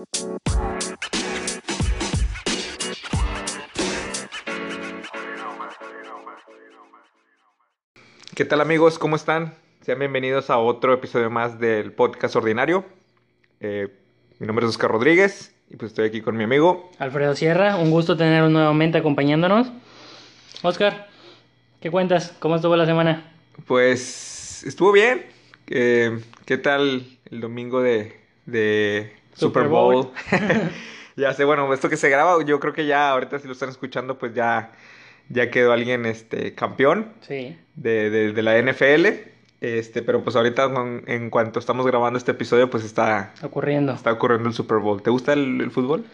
¿Qué tal amigos? ¿Cómo están? Sean bienvenidos a otro episodio más del podcast ordinario. Eh, mi nombre es Oscar Rodríguez y pues estoy aquí con mi amigo. Alfredo Sierra, un gusto tener nuevamente acompañándonos. Oscar, ¿qué cuentas? ¿Cómo estuvo la semana? Pues estuvo bien. Eh, ¿Qué tal el domingo de, de Super Bowl? Ya sé, bueno, esto que se graba, yo creo que ya ahorita si lo están escuchando, pues ya, ya quedó alguien este, campeón Sí. de, de- de la NFL. Este, pero pues ahorita en cuanto estamos grabando este episodio, pues está, Ocurriendo. está ocurriendo el Super Bowl. ¿Te gusta el, el fútbol?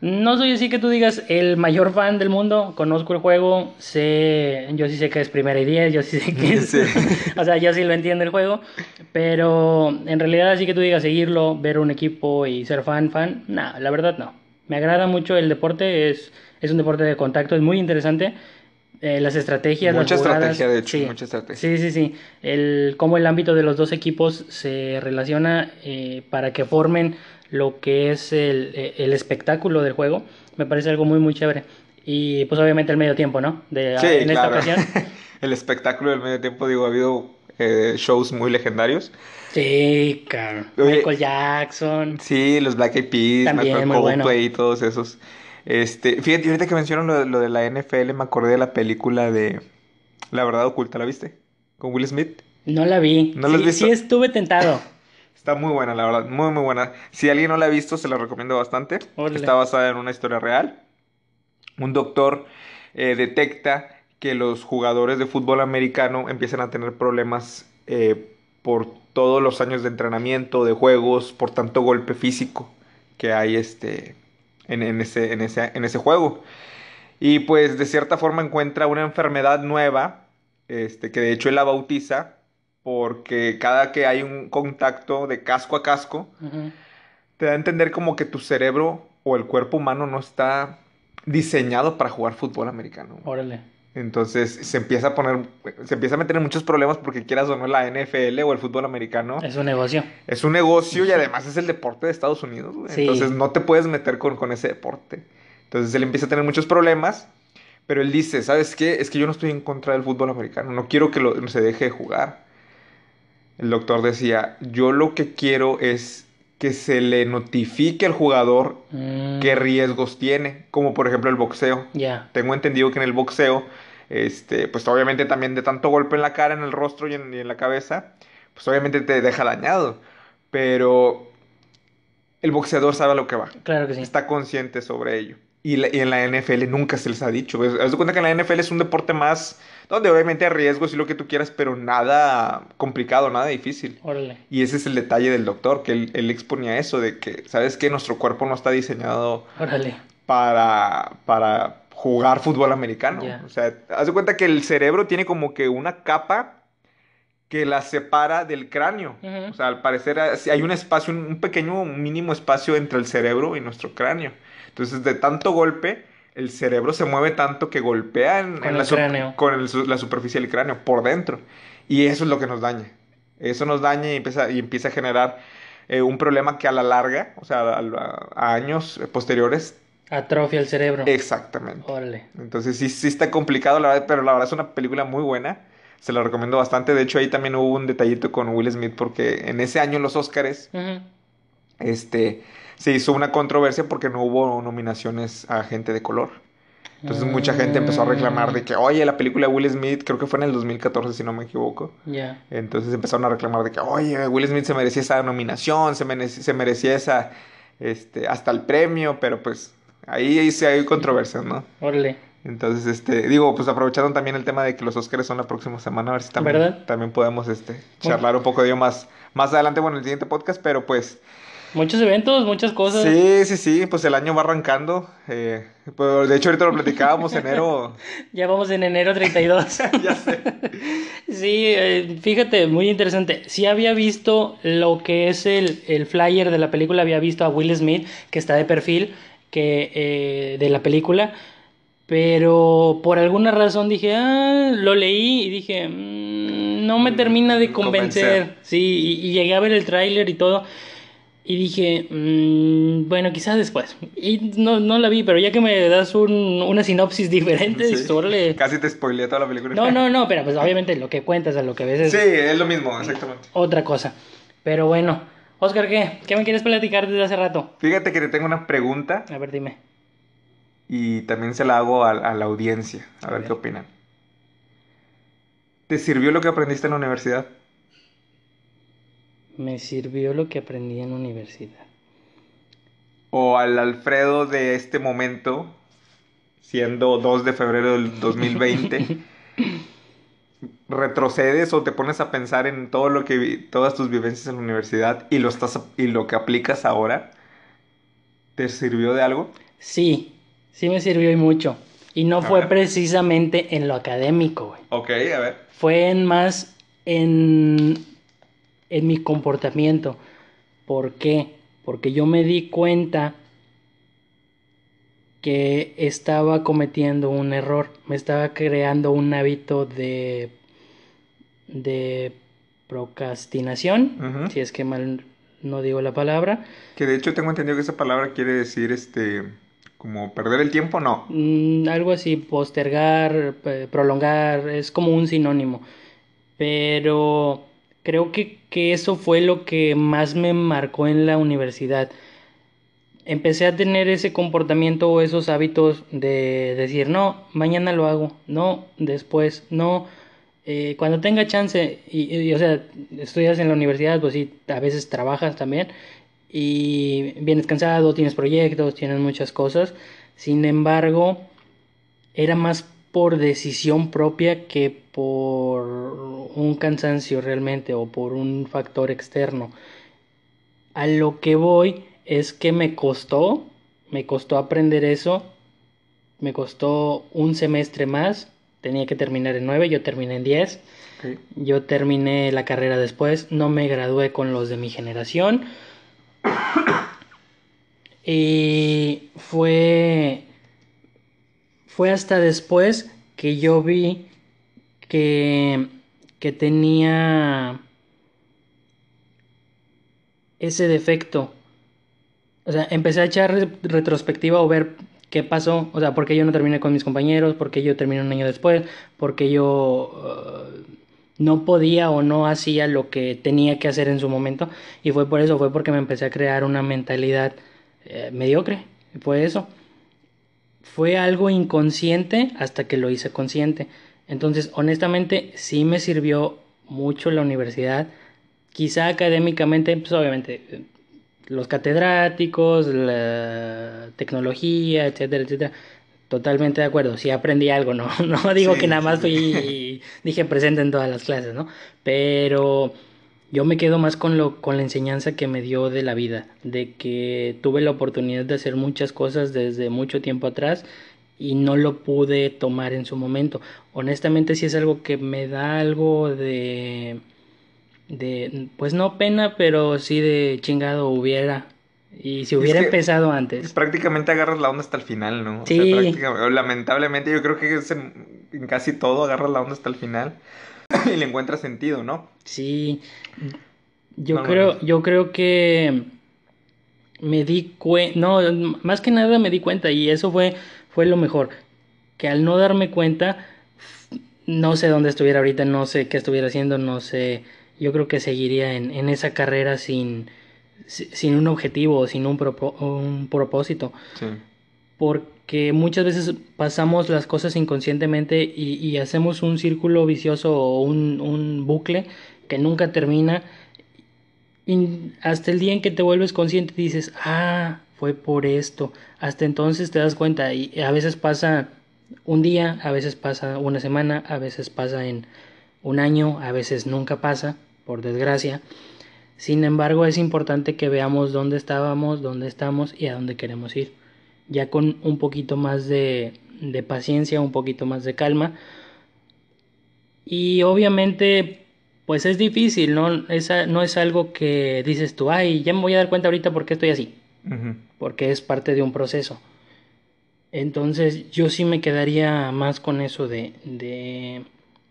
No soy así que tú digas el mayor fan del mundo, conozco el juego, sé, yo sí sé que es primera y diez, yo sí sé que es, Sí. o sea, yo sí lo entiendo el juego, pero en realidad así que tú digas seguirlo, ver un equipo y ser fan, fan, no, la verdad no. Me agrada mucho el deporte, es, es un deporte de contacto, es muy interesante. eh, las estrategias, Mucha las jugadas, estrategia, de hecho, sí. mucha estrategia. Sí, sí, sí. El, cómo el ámbito de los dos equipos se relaciona eh, para que formen lo que es el, eh, el espectáculo del juego, me parece algo muy, muy chévere. Y pues obviamente el medio tiempo, ¿no? De, Sí, en claro. esta ocasión. el espectáculo del medio tiempo, digo, ha habido eh, shows muy legendarios. Sí, cabrón. Oye. Michael Jackson. Sí, los Black Eyed Peas, Michael bueno. Coldplay y todos esos. Este, fíjate, ahorita que mencionan lo, lo de la NFL, me acordé de la película de La Verdad Oculta, ¿la viste? Con Will Smith. No la vi. ¿No la has sí, visto? sí estuve tentado. Está muy buena, la verdad, muy, muy buena. Si alguien no la ha visto, se la recomiendo bastante. Órale. Está basada en una historia real. Un doctor eh, detecta que los jugadores de fútbol americano empiezan a tener problemas eh, por todos los años de entrenamiento, de juegos, por tanto golpe físico que hay este, en, en ese, en, ese, en ese juego. Y pues de cierta forma encuentra una enfermedad nueva, este, que de hecho él la bautiza, porque cada que hay un contacto de casco a casco, te da a entender como que tu cerebro o el cuerpo humano no está diseñado para jugar fútbol americano. Órale. Entonces se empieza a poner, se empieza a meter en muchos problemas porque quieras o no la NFL o el fútbol americano Es un negocio. es un negocio y además es el deporte de Estados Unidos. Sí. Entonces no te puedes meter con, con ese deporte. Entonces él empieza a tener muchos problemas, pero él dice, ¿sabes qué? Es que yo no estoy en contra del fútbol americano, no quiero que lo- se deje de jugar. El doctor decía, yo lo que quiero es que se le notifique al jugador Mm, qué riesgos tiene, como por ejemplo el boxeo. Ya. Tengo entendido que en el boxeo, este, pues obviamente también de tanto golpe en la cara, en el rostro y en, y en la cabeza, pues obviamente te deja dañado. Pero el boxeador sabe a lo que va, Claro que sí. está consciente sobre ello. Y, la- y en la NFL nunca se les ha dicho. Haz de cuenta que en la NFL es un deporte más, donde obviamente hay riesgos y lo que tú quieras, pero nada complicado, nada difícil. Órale. Y ese es el detalle del doctor, que él, él exponía eso, de que, ¿sabes qué? Nuestro cuerpo no está diseñado Órale. para, para jugar fútbol americano. O sea, haz de cuenta que el cerebro tiene como que una capa que la separa del cráneo. O sea, al parecer hay un espacio, un, un pequeño, un mínimo espacio entre el cerebro y nuestro cráneo. Entonces, de tanto golpe, el cerebro se mueve tanto que golpea en, Con en el la, cráneo. con el la superficie del cráneo, por dentro. Y eso es lo que nos daña. Eso nos daña y empieza, y empieza a generar eh, un problema que a la larga, o sea, a, a- a años posteriores, Atrofia el cerebro. exactamente. Órale. Entonces sí, sí está complicado, la verdad, pero la verdad es una película muy buena. Se la recomiendo bastante. De hecho, ahí también hubo un detallito con Will Smith porque en ese año en los Oscars Ujú. este, se hizo una controversia porque no hubo nominaciones a gente de color. Entonces mucha gente empezó a reclamar de que, oye, la película de Will Smith, creo que fue en el 2014 si no me equivoco. Ya. Entonces empezaron a reclamar de que, oye, Will Smith se merecía esa nominación, se, merece- se merecía esa, este, hasta el premio, pero pues ahí, ahí sí hay controversias, ¿no? Órale. Entonces, este, digo, pues aprovecharon también el tema de que los Oscars son la próxima semana, a ver si también, ¿Verdad? también podemos, este, charlar un poco de ello más, más adelante, bueno, en el siguiente podcast, pero pues, Muchos eventos, muchas cosas. sí, sí, sí, pues el año va arrancando, eh, pues, de hecho ahorita lo platicábamos, enero, Ya vamos en enero 32. ya sé, Sí, eh, fíjate, muy interesante. Sí había visto lo que es el, el flyer de la película, había visto a Will Smith, que está de perfil, que eh, de la película, pero por alguna razón dije, ah, lo leí y dije, "Mm, no me termina de convencer. Convencer. Sí, y, y llegué a ver el tráiler y todo. Y dije, mm, bueno, quizás después. Y no, no la vi, pero ya que me das un, una sinopsis diferente, Sí. sobre... Casi te spoileé toda la película. No, no, no, pero pues obviamente lo que cuentas a lo que ves es Sí, es lo mismo, exactamente. otra cosa. Pero bueno, Oscar, ¿qué? ¿Qué me quieres platicar desde hace rato? Fíjate que te tengo una pregunta A ver, dime. y también se la hago a, a la audiencia, a, A ver ver. qué opinan. ¿Te sirvió lo que aprendiste en la universidad? Me sirvió lo que aprendí en universidad. ¿O al Alfredo de este momento, siendo 2 de febrero del 2020, retrocedes o te pones a pensar en todo lo que todas tus vivencias en la universidad y lo estás y lo que aplicas ahora? ¿Te sirvió de algo? Sí, sí me sirvió y mucho. Y no A fue ver. precisamente en lo académico, güey. Ok, a ver. Fue en más en, en mi comportamiento. ¿Por qué? Porque yo me di cuenta que estaba cometiendo un error. Me estaba creando un hábito de, de procrastinación, si es que mal no digo la palabra. Que de hecho tengo entendido que esa palabra quiere decir este como perder el tiempo, no. Mm, algo así, postergar, prolongar, es como un sinónimo. Pero creo que, que eso fue lo que más me marcó en la universidad. Empecé a tener ese comportamiento o esos hábitos de decir, no, mañana lo hago, no, después, no, eh, cuando tenga chance, y, o sea, estudias en la universidad, pues sí, a veces trabajas también, y vienes cansado, tienes proyectos, tienes muchas cosas. Sin embargo, era más por decisión propia que por un cansancio realmente o por un factor externo. A lo que voy es que me costó, me costó aprender eso, me costó un semestre más, tenía que terminar en nueve, yo terminé en diez. Ok. Yo terminé la carrera después, no me gradué con los de mi generación. Y fue fue hasta después que yo vi que que tenía ese defecto. O sea, empecé a echar re- retrospectiva o ver qué pasó, o sea, por qué yo no terminé con mis compañeros, por qué yo terminé un año después, por qué yo uh, no podía o no hacía lo que tenía que hacer en su momento. Y fue por eso, fue porque me empecé a crear una mentalidad eh, mediocre. Fue eso. Fue algo inconsciente hasta que lo hice consciente. Entonces, honestamente, sí me sirvió mucho la universidad. Quizá académicamente, pues obviamente, eh, los catedráticos, la tecnología, etcétera, etcétera. Totalmente de acuerdo, sí aprendí algo, no, no digo Sí, que nada más fui y dije presente en todas las clases, ¿no? Pero yo me quedo más con lo, con la enseñanza que me dio de la vida, de que tuve la oportunidad de hacer muchas cosas desde mucho tiempo atrás y no lo pude tomar en su momento. Honestamente sí es algo que me da algo de de pues no pena, pero sí de chingado hubiera y si hubiera que- empezado antes. Prácticamente agarras la onda hasta el final, ¿no? O sea, Sí. o lamentablemente yo creo que es en, en casi todo agarras la onda hasta el final y le encuentras sentido, ¿no? Sí, yo No, creo, no. yo creo que me di cuenta, no, más que nada me di cuenta y eso fue, fue lo mejor, que al no darme cuenta, no sé dónde estuviera ahorita, no sé qué estuviera haciendo, no sé, yo creo que seguiría en, en esa carrera sin, si- sin un objetivo, sin un, propo- un propósito Sí. porque muchas veces pasamos las cosas inconscientemente y, hacemos un círculo vicioso o un, un bucle que nunca termina. Y hasta el día en que te vuelves consciente dices, ah, fue por esto. Hasta entonces te das cuenta y a veces pasa un día, a veces pasa una semana, a veces pasa en un año, a veces nunca pasa, por desgracia. Sin embargo, es importante que veamos dónde estábamos, dónde estamos y a dónde queremos ir. Ya con un poquito más de, de paciencia, un poquito más de calma. Y obviamente, pues es difícil, ¿no? Esa, no es algo que dices tú, ay, ya me voy a dar cuenta ahorita por qué estoy así, porque es parte de un proceso. Entonces, yo sí me quedaría más con eso de, de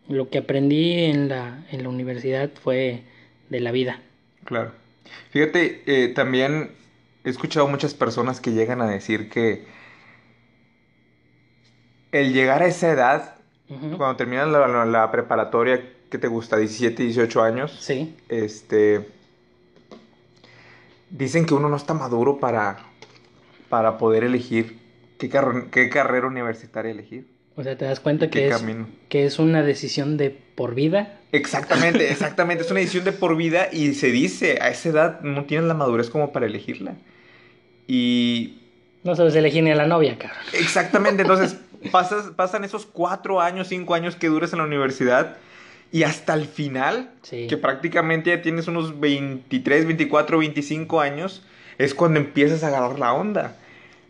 lo que aprendí en la, en la universidad fue de la vida. Claro. Fíjate, eh, también he escuchado muchas personas que llegan a decir que el llegar a esa edad, cuando terminas la, la- la preparatoria, ¿qué te gusta? 17, 18 años. Sí. Este. Dicen que uno no está maduro para, para poder elegir qué, carre- qué carrera universitaria elegir. O sea, te das cuenta ¿Qué que es, camino? que es una decisión de por vida. Exactamente, exactamente. Es una decisión de por vida y se dice, a esa edad no tienes la madurez como para elegirla. Y No sabes elegir ni a la novia, cabrón. exactamente, entonces pasas, pasan esos cuatro años, cinco años que dures en la universidad y hasta el final, Sí. que prácticamente ya tienes unos 23, 24, 25 años, es cuando empiezas a agarrar la onda.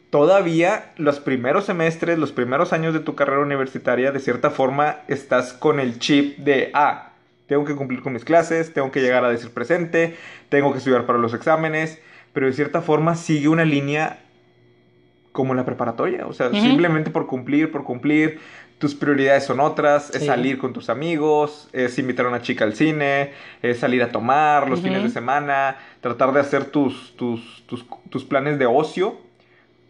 Todavía los primeros semestres, los primeros años de tu carrera universitaria, de cierta forma estás con el chip de, ah, tengo que cumplir con mis clases, tengo que llegar a decir presente, tengo que estudiar para los exámenes, pero de cierta forma sigue una línea como la preparatoria, o sea, Ujú. simplemente por cumplir, por cumplir, tus prioridades son otras, es Sí. salir con tus amigos, es invitar a una chica al cine, es salir a tomar los Ujú. fines de semana, tratar de hacer tus, tus, tus, tus planes de ocio.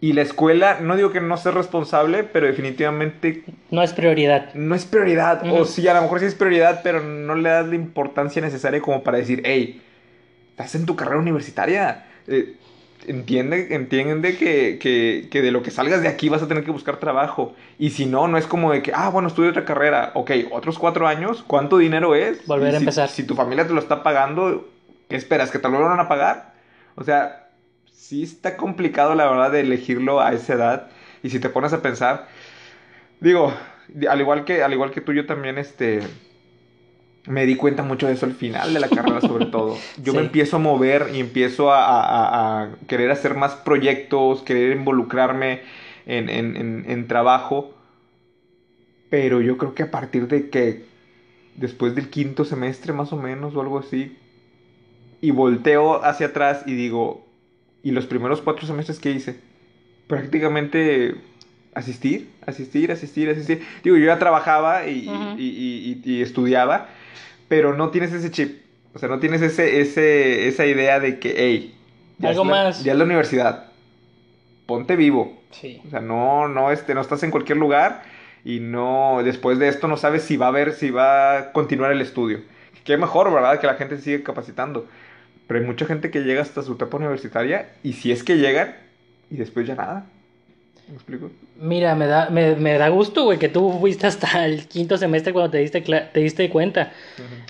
Y la escuela, no digo que no sea responsable, pero definitivamente No es prioridad. no es prioridad. Ujú. O sí, a lo mejor sí es prioridad, pero no le das la importancia necesaria como para decir, hey, estás en tu carrera universitaria. Eh, entiende entiende que, que, que de lo que salgas de aquí vas a tener que buscar trabajo. Y si no, no es como de que, ah, bueno, estudio otra carrera. Ok, otros cuatro años, ¿cuánto dinero es? Volver Y a si- empezar. Si tu familia te lo está pagando, ¿qué esperas? ¿Que te lo van a pagar? O sea, sí está complicado la verdad de elegirlo a esa edad. Y si te pones a pensar, digo, al igual que, al igual que tú, yo también, este, me di cuenta mucho de eso al final de la carrera, sobre todo. Yo me Sí. empiezo a mover y empiezo a, a- a- querer hacer más proyectos, querer involucrarme en, en- en- en trabajo. Pero yo creo que a partir de que, después del quinto semestre más o menos o algo así, y volteo hacia atrás y digo, ¿y los primeros cuatro semestres que hice? Prácticamente asistir, asistir, asistir, asistir. Digo, yo ya trabajaba y, Ujú. y- y- y- y estudiaba, pero no tienes ese chip. O sea, no tienes ese, ese, esa idea de que, hey, Algo es la- más. ya es la universidad. Ponte vivo. Sí. O sea, no, no, este, no estás en cualquier lugar y no, después de esto no sabes si va a haber, si va a continuar el estudio. Qué mejor, ¿verdad? Que la gente se sigue capacitando. Pero hay mucha gente que llega hasta su etapa universitaria y si es que llegan y después ya nada. ¿Me explico? Mira, me da, me, me da gusto, güey, que tú fuiste hasta el quinto semestre cuando te diste, te diste cuenta.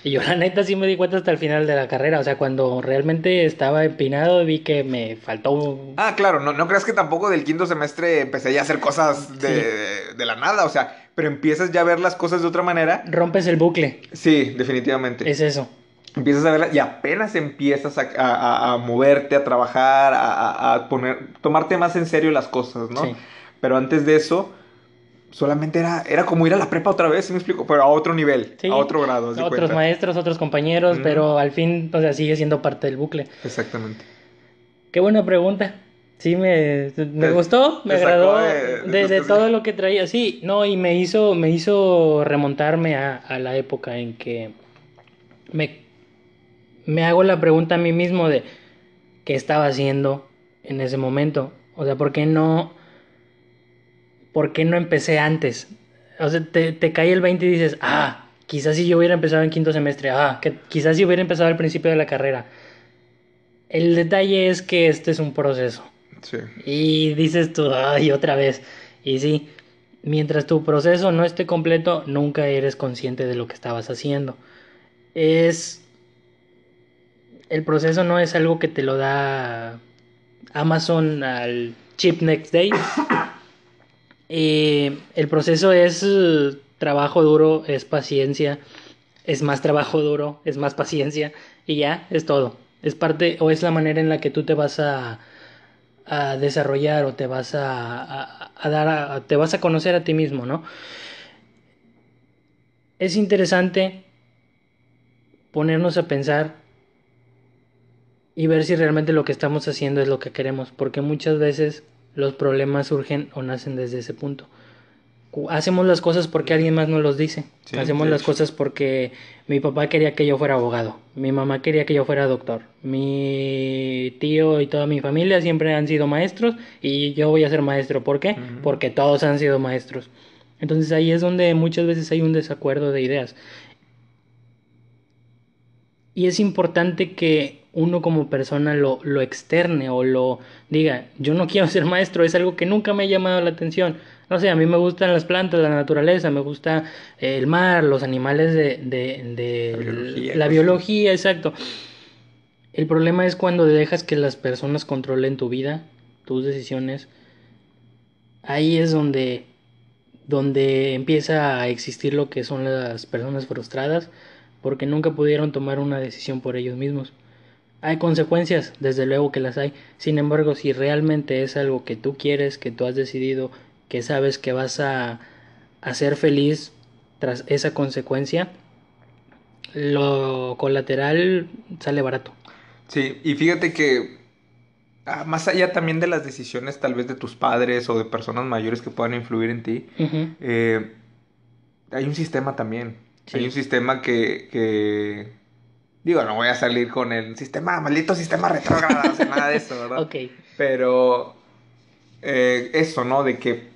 Y yo, la neta, sí me di cuenta hasta el final de la carrera. O sea, cuando realmente estaba empinado, vi que me faltó. un- Ah, claro, no, no creas que tampoco del quinto semestre empecé ya a hacer cosas de, de la nada, o sea, pero empiezas ya a ver las cosas de otra manera. Rompes el bucle. Sí, definitivamente. Es eso. Empiezas a verla y apenas empiezas a, a- a- moverte, a trabajar, a, a- a poner, tomarte más en serio las cosas, ¿no? Sí. Pero antes de eso, solamente era, era como ir a la prepa otra vez, ¿sí me explico? Pero a otro nivel, Sí. a otro grado. Otros cuenta. maestros, otros compañeros, pero al fin, o sea, sigue siendo parte del bucle. Exactamente. Qué buena pregunta. Sí, me, me Te- gustó, me agradó de- de, de de tus todo lo que traía. Sí, no, y me hizo, me hizo remontarme a, a la época en que me, me hago la pregunta a mí mismo de qué estaba haciendo en ese momento. O sea, ¿por qué no, por qué no empecé antes? O sea, te, te cae el 20 y dices, ah, quizás si yo hubiera empezado en quinto semestre, ah, que, quizás si hubiera empezado al principio de la carrera. El detalle es que este es un proceso. Sí. Y dices tú, ay, otra vez. Y sí, mientras tu proceso no esté completo, nunca eres consciente de lo que estabas haciendo. Es. El proceso no es algo que te lo da Amazon al chip next day. Eh, el proceso es eh, trabajo duro, es paciencia, es más trabajo duro, es más paciencia y ya, es todo. Es parte o es la manera en la que tú te vas a, a desarrollar o te vas a, a- a dar a- te vas a conocer a ti mismo, ¿no? Es interesante ponernos a pensar y ver si realmente lo que estamos haciendo es lo que queremos, porque muchas veces los problemas surgen o nacen desde ese punto. hacemos las cosas porque alguien más nos los dice. Sí, hacemos las cosas porque mi papá quería que yo fuera abogado, mi mamá quería que yo fuera doctor, mi tío y toda mi familia siempre han sido maestros y yo voy a ser maestro. ¿Por qué? Porque todos han sido maestros. Entonces ahí es donde muchas veces hay un desacuerdo de ideas. Y es importante que uno como persona lo, lo externe o lo diga, yo no quiero ser maestro, es algo que nunca me ha llamado la atención. No sé, a mí me gustan las plantas, la naturaleza, me gusta el mar, los animales de, de, de La biología, la biología, exacto. El problema es cuando dejas que las personas controlen tu vida, tus decisiones. Ahí es donde, donde empieza a existir lo que son las personas frustradas, porque nunca pudieron tomar una decisión por ellos mismos. Hay consecuencias, desde luego que las hay. Sin embargo, si realmente es algo que tú quieres, que tú has decidido, que sabes que vas a, a ser feliz tras esa consecuencia, lo colateral sale barato. Sí, y fíjate que ah, más allá también de las decisiones tal vez de tus padres o de personas mayores que puedan influir en ti, eh, hay un sistema también. Sí. Hay un sistema que, que... Digo, no voy a salir con el sistema, maldito sistema retrógrado, o sea, nada de eso, ¿verdad? Ok. Pero eh, eso, ¿no? De que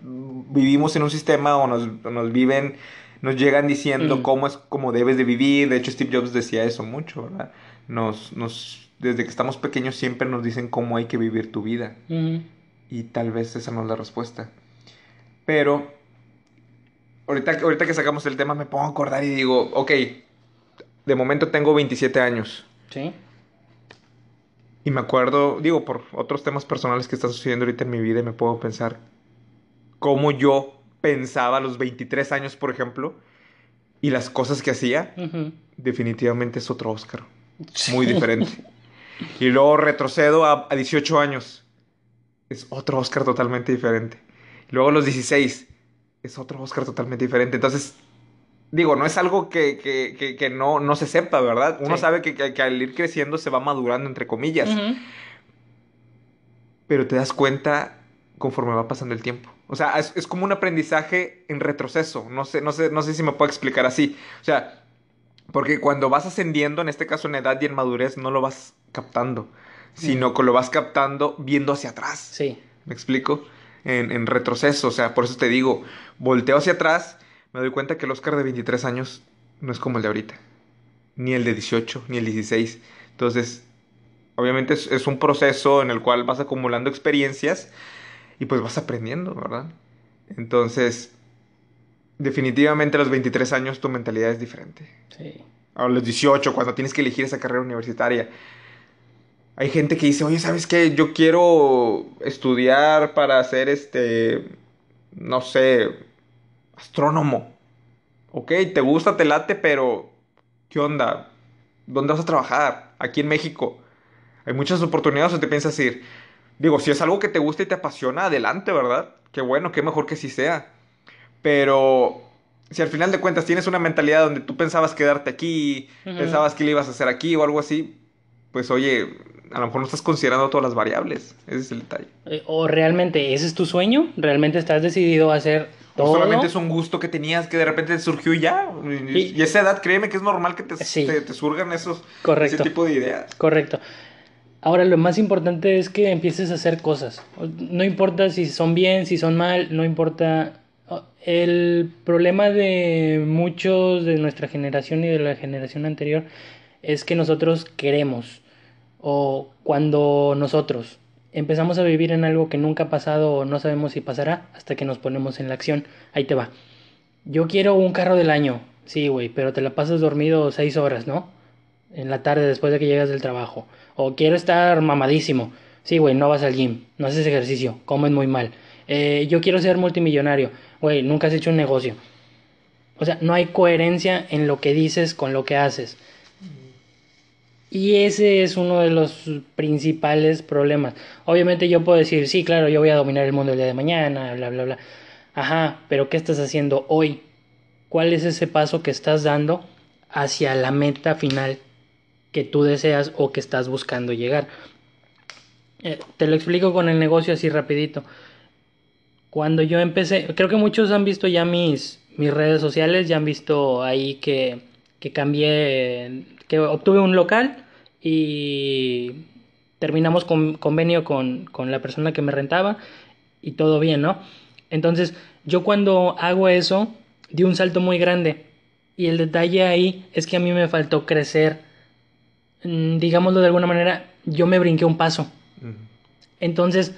vivimos en un sistema o nos, nos viven, nos llegan diciendo Mm. cómo es como debes de vivir. De hecho, Steve Jobs decía eso mucho, ¿verdad? Nos, nos, desde que estamos pequeños siempre nos dicen cómo hay que vivir tu vida. Ujú, Y tal vez esa no es la respuesta. Pero ahorita, ahorita que sacamos el tema me pongo a acordar y digo, ok, de momento tengo 27 años. Sí. Y me acuerdo, digo, por otros temas personales que están sucediendo ahorita en mi vida y me puedo pensar cómo yo pensaba a los 23 años, por ejemplo, y las cosas que hacía, definitivamente es otro Oscar. Muy diferente. y luego retrocedo a, a 18 años. Es otro Oscar totalmente diferente. Luego a los 16 es otro Oscar totalmente diferente. Entonces, digo, no es algo que, que- que- que no, no se sepa, ¿verdad? Uno Sí. sabe que, al ir creciendo se va madurando, entre comillas. Pero te das cuenta conforme va pasando el tiempo. O sea, es, es como un aprendizaje en retroceso. No sé, no sé, no sé si me puedo explicar así. O sea, porque cuando vas ascendiendo, en este caso en edad y en madurez, no lo vas captando, sino que lo vas captando viendo hacia atrás. Sí. ¿Me explico? En, en retroceso. O sea, por eso te digo, volteo hacia atrás, me doy cuenta que el Oscar de 23 años no es como el de ahorita. Ni el de 18, ni el 16. Entonces, obviamente es, es un proceso en el cual vas acumulando experiencias y pues vas aprendiendo, ¿verdad? Entonces, definitivamente a los 23 años tu mentalidad es diferente. Sí. A los 18, cuando tienes que elegir esa carrera universitaria. Hay gente que dice, oye, ¿sabes qué? Yo quiero estudiar para ser este, no sé, astrónomo. Ok, te gusta, te late, pero ¿qué onda? ¿Dónde vas a trabajar? Aquí en México. Hay muchas oportunidades o te piensas ir. Digo, si es algo que te gusta y te apasiona, adelante, ¿verdad? Qué bueno, qué mejor que sí sea. Pero si al final de cuentas tienes una mentalidad donde tú pensabas quedarte aquí, pensabas que le ibas a hacer aquí o algo así, pues oye, a lo mejor no estás considerando todas las variables. Ese es el detalle. Eh, O realmente ese es tu sueño, realmente estás decidido a hacer todo. solamente es un gusto que tenías que de repente te surgió y ya. Y, Y- y esa edad, créeme que es normal que te, Sí. te, te surgan esos, Correcto. ese tipo de ideas. Correcto. Ahora lo más importante es que empieces a hacer cosas. No importa si son bien, si son mal, no importa. El problema de muchos de nuestra generación y de la generación anterior es que nosotros queremos o cuando nosotros empezamos a vivir en algo que nunca ha pasado o no sabemos si pasará hasta que nos ponemos en la acción. Ahí te va. Yo quiero un carro del año. Sí, güey, pero te la pasas dormido seis horas, ¿no? En la tarde después de que llegas del trabajo. O quiero estar mamadísimo. Sí, güey, no vas al gym, no haces ejercicio, comes muy mal. Eh, yo quiero ser multimillonario. Güey, nunca has hecho un negocio. O sea, no hay coherencia en lo que dices con lo que haces. Y ese es uno de los principales problemas. Obviamente yo puedo decir, sí, claro, yo voy a dominar el mundo el día de mañana, bla, bla, bla. Ajá, pero ¿qué estás haciendo hoy? ¿Cuál es ese paso que estás dando hacia la meta final que tú deseas o que estás buscando llegar? Eh, te lo explico con el negocio así rapidito. cuando yo empecé, creo que muchos han visto ya mis, mis redes sociales, ya han visto ahí que, que cambié, que obtuve un local y terminamos con convenio con, con la persona que me rentaba y todo bien, ¿no? Entonces, yo cuando hago eso, di un salto muy grande. Y el detalle ahí es que a mí me faltó crecer. Mm, digámoslo de alguna manera, yo me brinqué un paso. Entonces,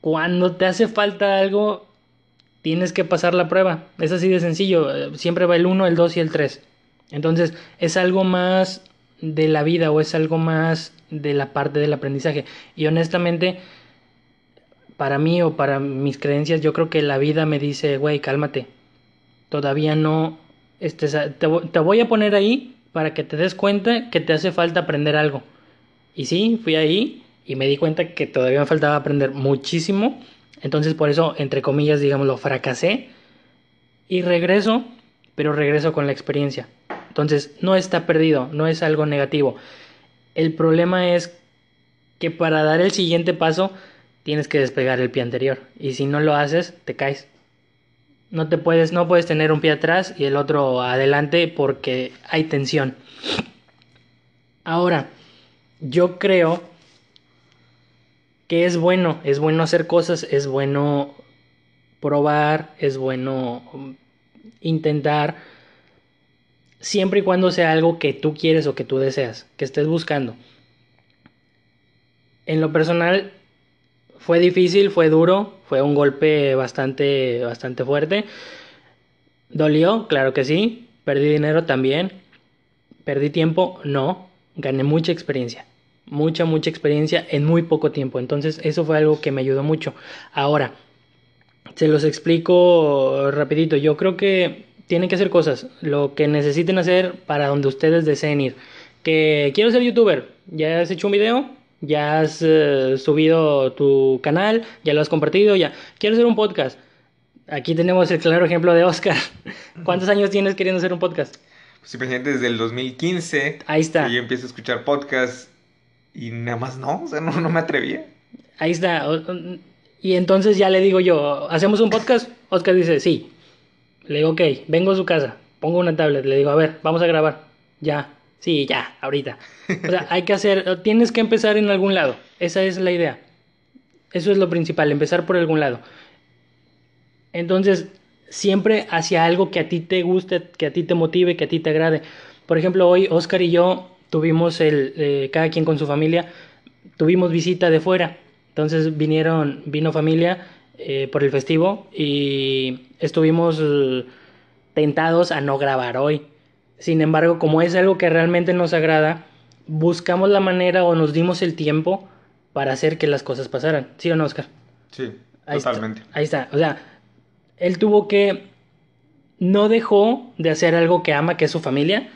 cuando te hace falta algo, tienes que pasar la prueba. Es así de sencillo. Siempre va el 1, el 2 y el 3. Entonces, es algo más de la vida o es algo más de la parte del aprendizaje. Y honestamente, para mí o para mis creencias, yo creo que la vida me dice, güey, cálmate. Todavía no, este, te, te voy a poner ahí para que te des cuenta que te hace falta aprender algo. Y sí, fui ahí y me di cuenta que todavía me faltaba aprender muchísimo. Entonces por eso, entre comillas, digámoslo, fracasé. Y regreso, pero regreso con la experiencia. Entonces no está perdido, no es algo negativo. El problema es que para dar el siguiente paso tienes que despegar el pie anterior y si no lo haces te caes. No te puedes no puedes tener un pie atrás y el otro adelante porque hay tensión. Ahora, yo creo que es bueno, es bueno hacer cosas, es bueno probar, es bueno intentar siempre y cuando sea algo que tú quieres o que tú deseas, que estés buscando. En lo personal fue difícil, fue duro, fue un golpe bastante bastante fuerte. Dolió, claro que sí. Perdí dinero también. Perdí tiempo, no. Gané mucha experiencia. Mucha, mucha experiencia en muy poco tiempo. Entonces eso fue algo que me ayudó mucho. Ahora, se los explico rapidito. Yo creo que tienen que hacer cosas, lo que necesiten hacer para donde ustedes deseen ir. Que quiero ser youtuber, ya has hecho un video, ya has eh, subido tu canal, ya lo has compartido, ya. Quiero hacer un podcast. Aquí tenemos el claro ejemplo de Oscar. ¿Cuántos años tienes queriendo hacer un podcast? Pues pendiente desde el 2015. Ahí está. Y yo empiezo a escuchar podcast y nada más no, o sea, no, no me atrevía. Ahí está. Y entonces ya le digo yo, ¿hacemos un podcast? Oscar dice, sí. Le digo, ok, vengo a su casa, pongo una tablet, le digo, a ver, vamos a grabar. Ya, sí, ya, ahorita. O sea, hay que hacer, tienes que empezar en algún lado. Esa es la idea. Eso es lo principal, empezar por algún lado. Entonces, siempre hacia algo que a ti te guste, que a ti te motive, que a ti te agrade. Por ejemplo, hoy Oscar y yo tuvimos el, eh, cada quien con su familia, tuvimos visita de fuera. Entonces vinieron, vino familia eh, por el festivo y estuvimos tentados a no grabar hoy. Sin embargo, como es algo que realmente nos agrada, buscamos la manera o nos dimos el tiempo para hacer que las cosas pasaran. ¿Sí o no, Oscar? Sí, totalmente. ahí está. O sea, él tuvo que... No dejó de hacer algo que ama, que es su familia,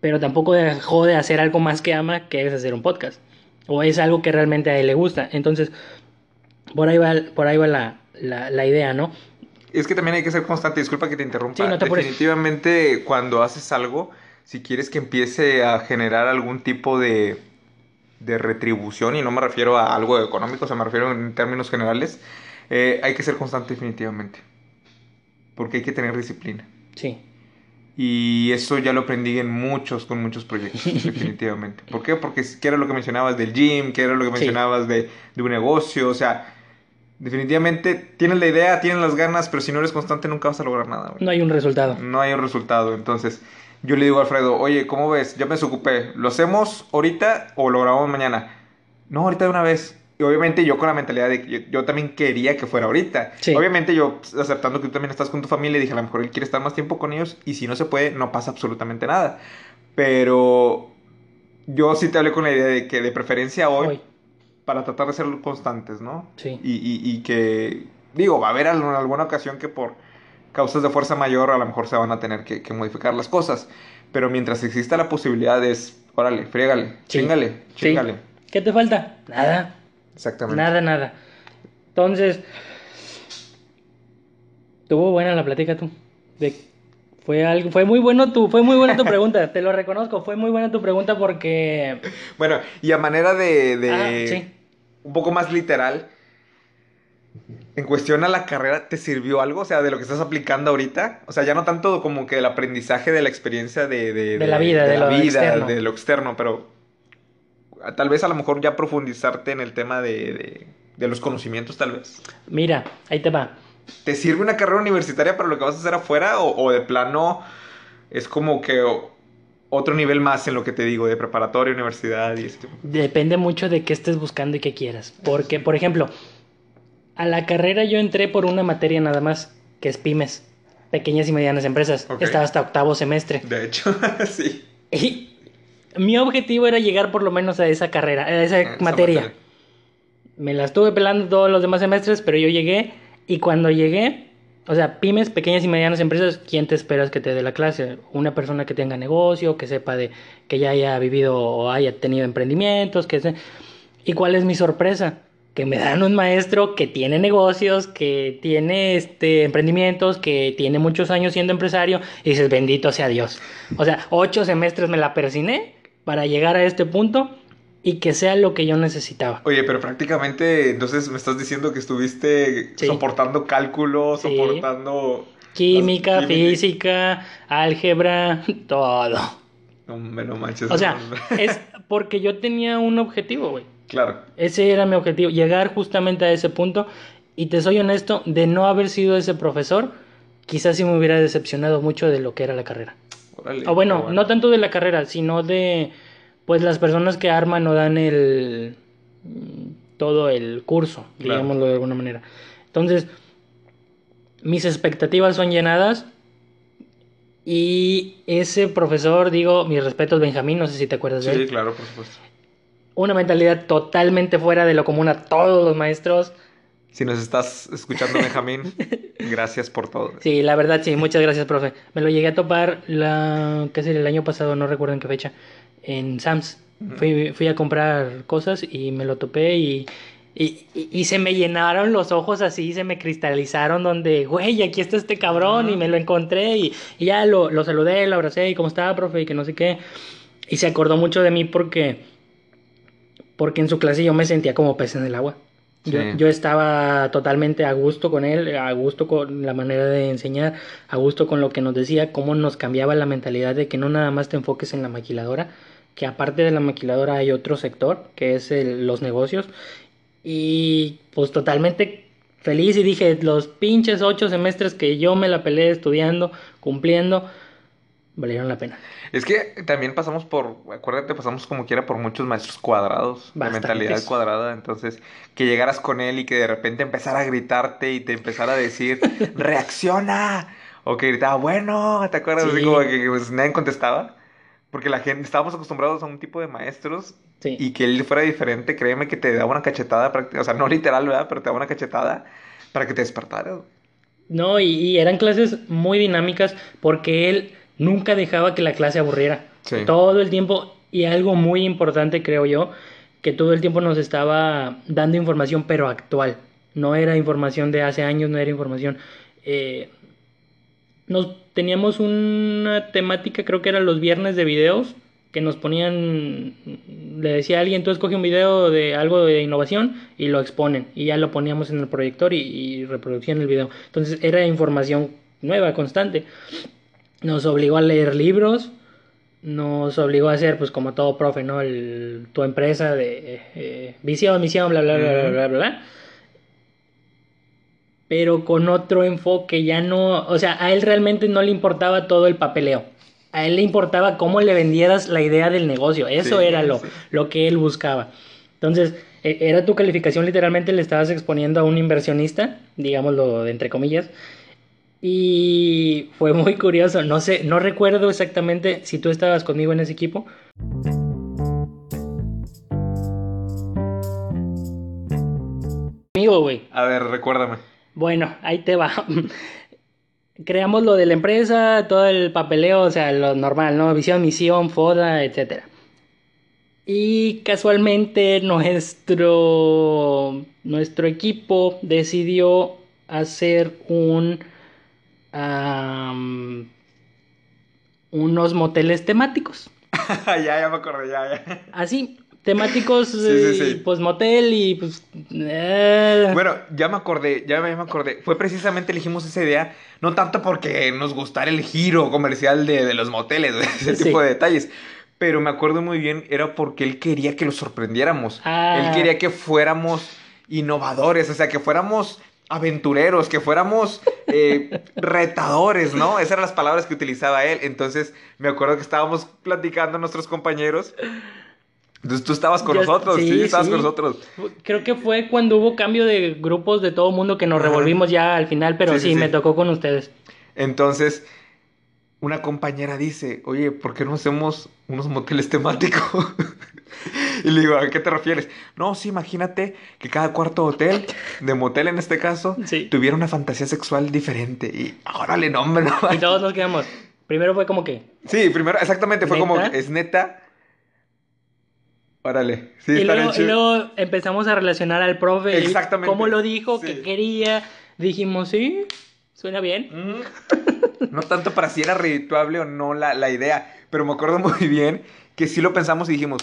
pero tampoco dejó de hacer algo más que ama, que es hacer un podcast. O es algo que realmente a él le gusta. Entonces, por ahí va, por ahí va la, la, idea, ¿no? Es que también hay que ser constante, disculpa que te interrumpa. Definitivamente cuando haces algo, si quieres que empiece a generar algún tipo de, de retribución, y no me refiero a algo económico, o sea, me refiero en términos generales, eh, hay que ser constante definitivamente. Porque hay que tener disciplina. Sí. Y eso ya lo aprendí en muchos, con muchos proyectos, definitivamente. ¿Por qué? Porque que era lo que mencionabas del gym, que era lo que mencionabas de, de, un negocio, o sea, definitivamente tienes la idea, tienes las ganas, pero si no eres constante nunca vas a lograr nada. No hay un resultado. No hay un resultado, entonces yo le digo a Alfredo, oye, ¿cómo ves? Ya me desocupé, ¿lo hacemos ahorita o lo grabamos mañana? No, ahorita de una vez. Y obviamente yo con la mentalidad de que yo, también quería que fuera ahorita. Obviamente yo aceptando que tú también estás con tu familia, dije, a lo mejor él quiere estar más tiempo con ellos y si no se puede, no pasa absolutamente nada. Pero yo sí te hablé con la idea de que de preferencia hoy, para tratar de ser constantes, ¿no? Sí. Y, y, y que, digo, va a haber alguna ocasión que por causas de fuerza mayor a lo mejor se van a tener que, modificar las cosas. Pero mientras exista la posibilidad es, órale, friégale, chingale, chingale. ¿Qué te falta? Nada. Exactamente. Nada, nada. Entonces, tuvo buena la plática tú. De, fue algo, fue muy bueno tu, fue muy buena tu pregunta, te lo reconozco, fue muy buena tu pregunta porque. Bueno, y a manera de, de ah, un poco más literal, en cuestión a la carrera, ¿te sirvió algo? O sea, de lo que estás aplicando ahorita. O sea, ya no tanto como que el aprendizaje de la experiencia de, de, De la vida, de la lo vida, externo. de lo externo, pero tal vez a lo mejor ya profundizarte en el tema de, los conocimientos, tal vez. Mira, ahí te va. ¿Te sirve una carrera universitaria para lo que vas a hacer afuera o, o de plano es como que otro nivel más en lo que te digo, de preparatoria, universidad y ese tipo? Depende mucho de qué estés buscando y qué quieras. Porque, por ejemplo, a la carrera yo entré por una materia nada más, que es pymes, pequeñas y medianas empresas. Estaba hasta octavo semestre. De hecho, sí. Y mi objetivo era llegar por lo menos a esa carrera, a esa, Esa materia. Me la estuve pelando todos los demás semestres, pero yo llegué y cuando llegué, o sea, pymes, pequeñas y medianas empresas, ¿quién te esperas que te dé la clase? Una persona que tenga negocio, que sepa de que ya haya vivido o haya tenido emprendimientos, que se... ¿Y cuál es mi sorpresa? Que me dan un maestro que tiene negocios, que tiene este emprendimientos, que tiene muchos años siendo empresario, y dices, bendito sea Dios. O sea, ocho semestres me la persiné para llegar a este punto y que sea lo que yo necesitaba. Oye, pero prácticamente, entonces me estás diciendo que estuviste Sí. soportando cálculo, Sí. soportando... Química, física, álgebra, todo. No, me no manches. O sea, es porque yo tenía un objetivo, güey. claro. Ese era mi objetivo, llegar justamente a ese punto. Y te soy honesto, de no haber sido ese profesor, quizás sí me hubiera decepcionado mucho de lo que era la carrera. Órale, O bueno, no tanto de la carrera, sino de pues las personas que arman o dan el mm, todo el curso, Claro. digámoslo de alguna manera. Entonces, mis expectativas son llenadas y ese profesor, digo, mis respetos Benjamín, no sé si te acuerdas de Sí, él. claro, por supuesto. Una mentalidad totalmente fuera de lo común a todos los maestros. Si nos estás escuchando, Benjamín, gracias por todo. Sí, la verdad, sí, muchas gracias, profe. Me lo llegué a topar la, qué sé, el año pasado, no recuerdo en qué fecha, en Sam's. Fui, fui a comprar cosas y me lo topé y, y, y- y se me llenaron los ojos así, se me cristalizaron donde, güey, aquí está este cabrón y me lo encontré y, y ya lo, lo saludé, lo abracé y cómo estaba, profe, y que no sé qué. Y se acordó mucho de mí porque, porque en su clase yo me sentía como pez en el agua. Yo, yo estaba totalmente a gusto con él, a gusto con la manera de enseñar, a gusto con lo que nos decía, cómo nos cambiaba la mentalidad de que no nada más te enfoques en la maquiladora, que aparte de la maquiladora hay otro sector, que es el- los negocios. Y pues totalmente feliz y dije, los pinches ocho semestres que yo me la peleé estudiando, cumpliendo, valieron la pena. Es que también pasamos por, acuérdate, pasamos como quiera por muchos maestros cuadrados, de Bastantes. mentalidad cuadrada, entonces que llegaras con él y que de repente empezara a gritarte y te empezara a decir, reacciona, o que gritaba, bueno, ¿te acuerdas? Así Sí. como que pues, nadie contestaba, porque la gente, estábamos acostumbrados a un tipo de maestros Sí. y que él fuera diferente, créeme que te daba una cachetada, o sea, no literal, ¿verdad? Pero te daba una cachetada para que te despertaras. No, y, y eran clases muy dinámicas porque él nunca dejaba que la clase aburriera. Sí. Todo el tiempo, y algo muy importante creo yo, que todo el tiempo nos estaba dando información pero actual. No era información de hace años, no era información... eh, nos teníamos una temática, creo que era los viernes de videos, que nos ponían, le decía a alguien, tú escoge un video de algo de innovación y lo exponen, y ya lo poníamos en el proyector y, y reproducían el video. Entonces era información nueva, constante. Nos obligó a leer libros, nos obligó a hacer, pues como todo profe, ¿no? El- tu empresa de eh, visión, misión, bla, bla, bla, bla, bla, bla, bla. Pero con otro enfoque, ya no, o sea, a él realmente no le importaba todo el papeleo. A él le importaba cómo le vendieras la idea del negocio. Eso Sí, era lo, sí. lo que él buscaba. Entonces, e- era tu calificación, literalmente le estabas exponiendo a un inversionista, digámoslo entre comillas. Y fue muy curioso. No sé, no recuerdo exactamente si tú estabas conmigo en ese equipo. Amigo, güey. A ver, recuérdame. Bueno, ahí te va. Creamos lo de la empresa, todo el papeleo, o sea, lo normal, ¿no? Visión, misión, foda, etcétera. Y casualmente nuestro, nuestro equipo decidió hacer un unos moteles temáticos. ya, ya me acordé, ya, ya. Así, temáticos, Sí, sí, eh, sí. y, pues motel y pues... eh, Bueno, ya me acordé, ya me, acordé. Fue precisamente elegimos esa idea, no tanto porque nos gustara el giro comercial de, de los moteles, ese tipo de detalles. Pero me acuerdo muy bien, era porque él quería que lo sorprendiéramos. Ah. Él quería que fuéramos innovadores, o sea, que fuéramos aventureros, que fuéramos eh, retadores, ¿no? Esas eran las palabras que utilizaba él. Entonces, me acuerdo que estábamos platicando nuestros compañeros. Entonces tú estabas con nosotros, sí, sí, estabas sí. con nosotros. Creo que fue cuando hubo cambio de grupos de todo mundo que nos revolvimos ya al final, pero Sí, me tocó con ustedes. Entonces, una compañera dice, oye, ¿por qué no hacemos unos moteles temáticos? y le digo, ¿a qué te refieres? No, sí, imagínate que cada cuarto hotel, de motel en este caso, Sí. tuviera una fantasía sexual diferente. Y, órale, no, hombre, no. Y todos nos quedamos. Primero fue como que, Sí, primero, exactamente, fue como, ¿Neta? es neta. Órale, sí, y, está luego, bien empezamos a relacionar al profe. Exactamente. Cómo lo dijo, Sí. que quería. Dijimos, sí, suena bien. Mm. No tanto para si era redituable o no la, la idea, pero me acuerdo muy bien que sí lo pensamos y dijimos,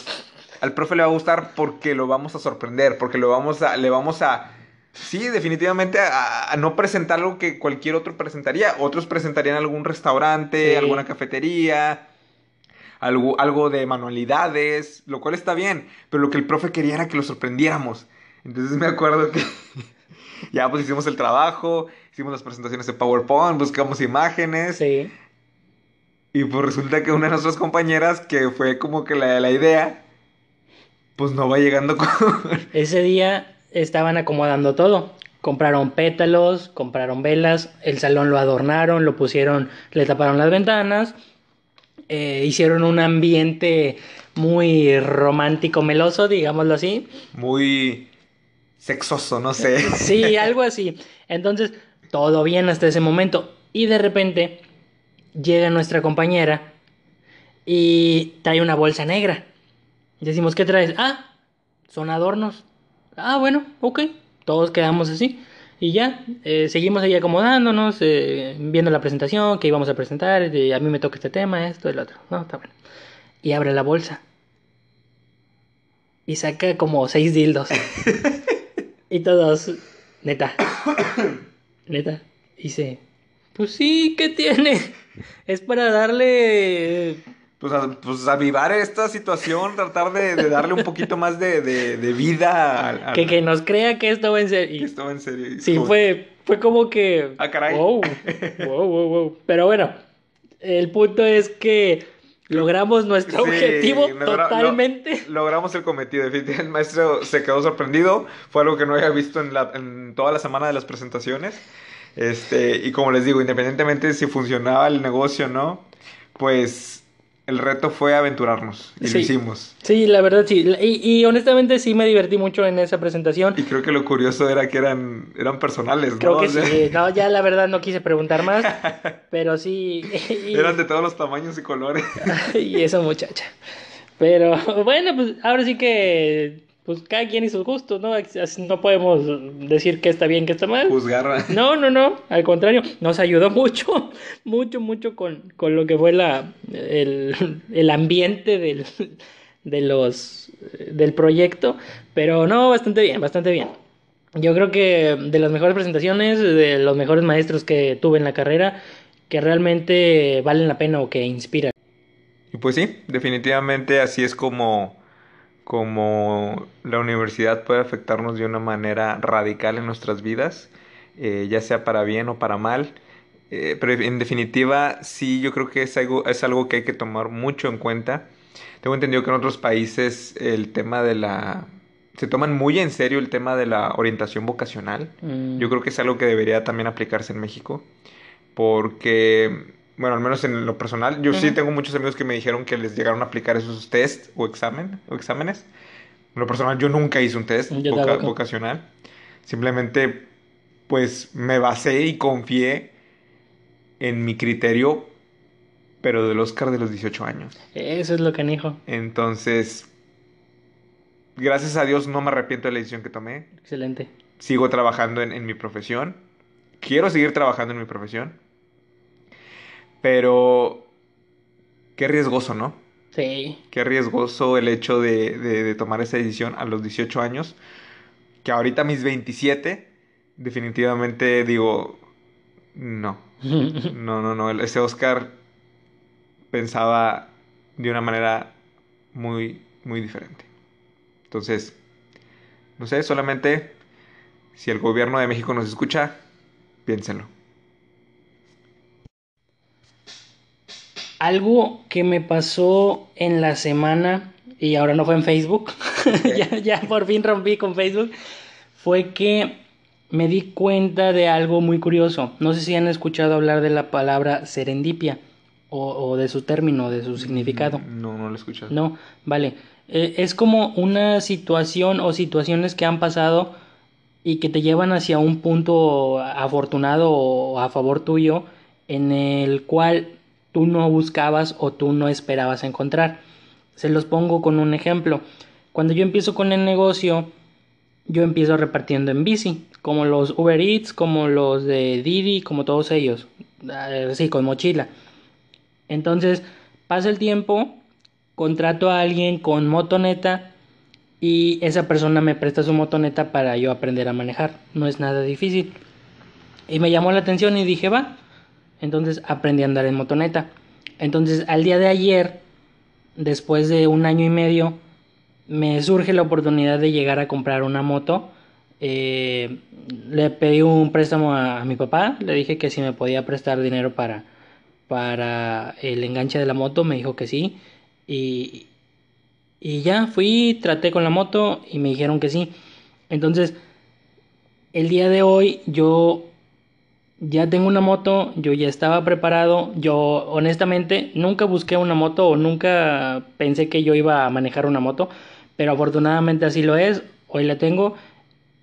al profe le va a gustar porque lo vamos a sorprender, porque lo vamos a, le vamos a, sí, definitivamente a, a no presentar algo que cualquier otro presentaría. Otros presentarían algún restaurante, Sí. alguna cafetería, algo, algo de manualidades, lo cual está bien, pero lo que el profe quería era que lo sorprendiéramos. Entonces me acuerdo que ya pues hicimos el trabajo, hicimos las presentaciones de PowerPoint, buscamos imágenes Sí. y pues resulta que una de nuestras compañeras, que fue como que la, la idea, pues no va llegando con... Ese día estaban acomodando todo. Compraron pétalos, compraron velas, el salón lo adornaron, lo pusieron, le taparon las ventanas, eh, hicieron un ambiente muy romántico, meloso, digámoslo así. Muy sexoso, no sé. Sí, algo así. Entonces, todo bien hasta ese momento. Y de repente llega nuestra compañera y trae una bolsa negra. Y decimos, ¿qué traes? Ah, son adornos. Ah, bueno, ok. Todos quedamos así. Y ya, eh, seguimos ahí acomodándonos, eh, viendo la presentación, que íbamos a presentar. a mí me toca este tema, esto, el otro. No, está bueno. Y abre la bolsa. Y saca como seis dildos. y todos, neta. neta. Dice, pues sí, ¿qué tiene? Es para darle... Pues, a, pues avivar esta situación, tratar de, de darle un poquito más de, de- de vida al... al- Que, que nos crea que esto va en que serio. estaba en serio. Sí, fue, fue como que... Ah, caray. Wow, wow, wow, wow. Pero bueno, el punto es que logramos nuestro Sí, objetivo logra- totalmente. lo- logramos el cometido. Definitivamente el maestro se quedó sorprendido. Fue algo que no había visto en, la- en toda la semana de las presentaciones. Este, y como les digo, independientemente de si funcionaba el negocio o no, pues el reto fue aventurarnos. Y Sí. lo hicimos. Sí, la verdad sí. Y, y honestamente sí me divertí mucho en esa presentación. Y creo que lo curioso era que eran, eran personales, ¿no? Creo que O sea, sí. No, ya la verdad no quise preguntar más. Pero sí. y- Eran de todos los tamaños y colores. y esa muchacha. Pero bueno, pues ahora sí que. Pues cada quien y sus gustos, ¿no? No podemos decir que está bien, que está mal. Juzgar. No, no, no, al contrario, nos ayudó mucho, mucho, mucho con, con lo que fue la, el, el ambiente del, de los, del proyecto, pero no, bastante bien, bastante bien. Yo creo que de las mejores presentaciones, de los mejores maestros que tuve en la carrera, que realmente valen la pena o que inspiran. Y pues sí, definitivamente así es como, como la universidad puede afectarnos de una manera radical en nuestras vidas, eh, ya sea para bien o para mal. Eh, pero en definitiva, sí, yo creo que es algo, es algo que hay que tomar mucho en cuenta. Tengo entendido que en otros países el tema de la... Se toman muy en serio el tema de la orientación vocacional. Mm, Yo creo que es algo que debería también aplicarse en México. Porque, bueno, al menos en lo personal, yo sí tengo muchos amigos que me dijeron que les llegaron a aplicar esos test o examen o exámenes. En lo personal, yo nunca hice un test voca- vocacional. Simplemente, pues, me basé y confié en mi criterio, pero del Oscar de los 18 años. Eso es lo canijo. Entonces, gracias a Dios no me arrepiento de la decisión que tomé Excelente. sigo trabajando en, en mi profesión. Quiero seguir trabajando en mi profesión. Pero qué riesgoso, ¿no? Sí. Qué riesgoso el hecho de, de, de tomar esa decisión a los 18 años. Que ahorita mis 27, definitivamente digo, no. No, no, no. Ese Oscar pensaba de una manera muy, muy diferente. Entonces, no sé, solamente si el gobierno de México nos escucha, piénsenlo. Algo que me pasó en la semana, y ahora no fue en Facebook, ya, ya por fin rompí con Facebook, fue que me di cuenta de algo muy curioso. No sé si han escuchado hablar de la palabra serendipia o, o de su término, de su significado. No, no lo he escuchado. No, vale. Eh, es como una situación o situaciones que han pasado y que te llevan hacia un punto afortunado o a favor tuyo en el cual tú no buscabas o tú no esperabas encontrar. Se los pongo con un ejemplo. Cuando yo empiezo con el negocio, yo empiezo repartiendo en bici, como los Uber Eats, como los de Didi, como todos ellos. Sí, con mochila. Entonces, pasa el tiempo, contrato a alguien con motoneta y esa persona me presta su motoneta para yo aprender a manejar. No es nada difícil. Y me llamó la atención y dije, va. Entonces aprendí a andar en motoneta. Entonces al día de ayer, después de un año y medio, me surge la oportunidad de llegar a comprar una moto. Eh, le pedí un préstamo a, a, mi papá, le dije que si me podía prestar dinero para, para el enganche de la moto, me dijo que sí. Y, y ya fui, traté con la moto y me dijeron que sí. Entonces, el día de hoy yo ya tengo una moto, yo ya estaba preparado, yo honestamente nunca busqué una moto o nunca pensé que yo iba a manejar una moto, pero afortunadamente así lo es, hoy la tengo